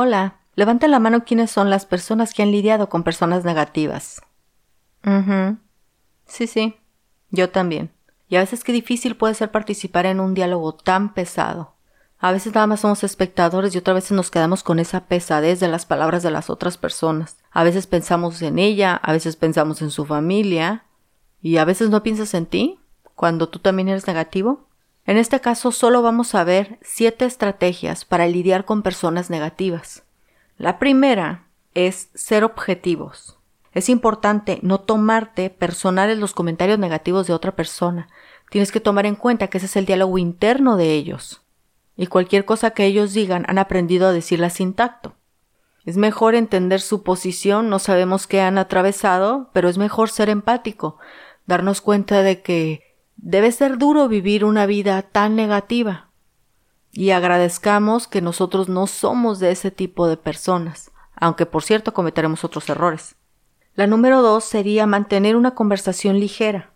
Hola, levanten la mano quiénes son las personas que han lidiado con personas negativas. Mhm. Sí, sí, yo también. Y a veces qué difícil puede ser participar en un diálogo tan pesado. A veces nada más somos espectadores y otras veces nos quedamos con esa pesadez de las palabras de las otras personas. A veces pensamos en ella, a veces pensamos en su familia y a veces no piensas en ti cuando tú también eres negativo. En este caso solo vamos a ver siete estrategias para lidiar con personas negativas. La primera es ser objetivos. Es importante no tomarte personales los comentarios negativos de otra persona. Tienes que tomar en cuenta que ese es el diálogo interno de ellos y cualquier cosa que ellos digan han aprendido a decirla sin tacto. Es mejor entender su posición, no sabemos qué han atravesado, pero es mejor ser empático, darnos cuenta de que debe ser duro vivir una vida tan negativa. Y agradezcamos que nosotros no somos de ese tipo de personas, aunque por cierto cometeremos otros errores. La número dos sería mantener una conversación ligera.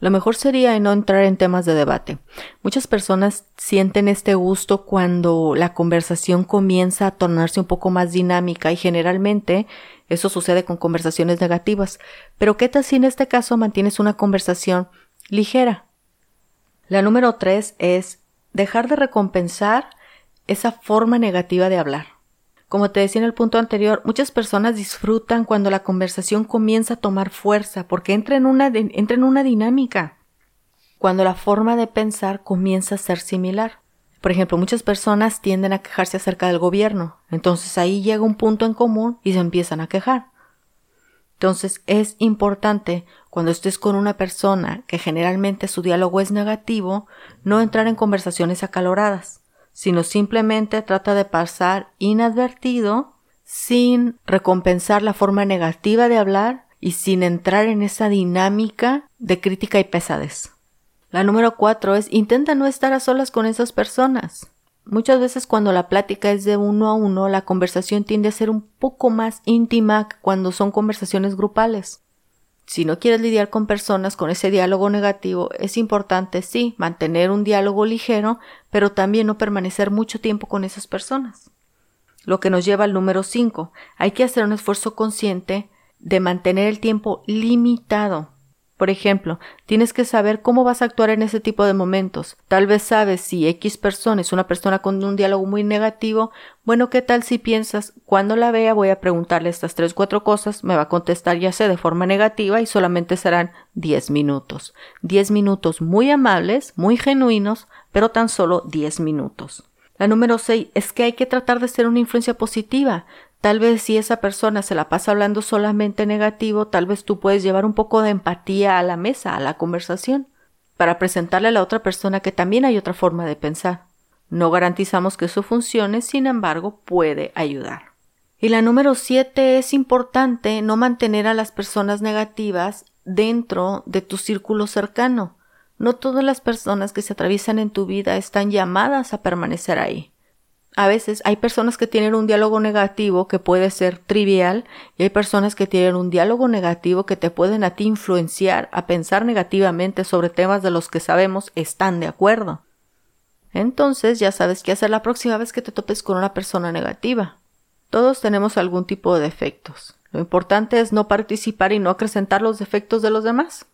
Lo mejor sería no entrar en temas de debate. Muchas personas sienten este gusto cuando la conversación comienza a tornarse un poco más dinámica y generalmente eso sucede con conversaciones negativas. Pero ¿qué tal si en este caso mantienes una conversación ligera? La número tres es dejar de recompensar esa forma negativa de hablar. Como te decía en el punto anterior, muchas personas disfrutan cuando la conversación comienza a tomar fuerza porque entra en una, en una dinámica. Cuando la forma de pensar comienza a ser similar. Por ejemplo, muchas personas tienden a quejarse acerca del gobierno. Entonces ahí llega un punto en común y se empiezan a quejar. Entonces es importante cuando estés con una persona que generalmente su diálogo es negativo, no entrar en conversaciones acaloradas sino simplemente trata de pasar inadvertido sin recompensar la forma negativa de hablar y sin entrar en esa dinámica de crítica y pesadez. La número cuatro es intenta no estar a solas con esas personas. Muchas veces cuando la plática es de uno a uno, la conversación tiende a ser un poco más íntima cuando son conversaciones grupales. Si no quieres lidiar con personas con ese diálogo negativo, es importante, sí, mantener un diálogo ligero, pero también no permanecer mucho tiempo con esas personas. Lo que nos lleva al número 5. Hay que hacer un esfuerzo consciente de mantener el tiempo limitado por ejemplo, tienes que saber cómo vas a actuar en ese tipo de momentos. Tal vez sabes si X persona es una persona con un diálogo muy negativo. Bueno, ¿qué tal si piensas, cuando la vea voy a preguntarle estas tres, cuatro cosas, me va a contestar ya sé de forma negativa y solamente serán diez minutos. Diez minutos muy amables, muy genuinos, pero tan solo diez minutos. La número 6 es que hay que tratar de ser una influencia positiva. Tal vez si esa persona se la pasa hablando solamente negativo, tal vez tú puedes llevar un poco de empatía a la mesa, a la conversación, para presentarle a la otra persona que también hay otra forma de pensar. No garantizamos que eso funcione, sin embargo, puede ayudar. Y la número siete es importante no mantener a las personas negativas dentro de tu círculo cercano. No todas las personas que se atraviesan en tu vida están llamadas a permanecer ahí a veces hay personas que tienen un diálogo negativo que puede ser trivial y hay personas que tienen un diálogo negativo que te pueden a ti influenciar a pensar negativamente sobre temas de los que sabemos están de acuerdo. Entonces ya sabes qué hacer la próxima vez que te topes con una persona negativa. Todos tenemos algún tipo de defectos. Lo importante es no participar y no acrecentar los defectos de los demás.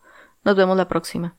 Nos vemos la próxima.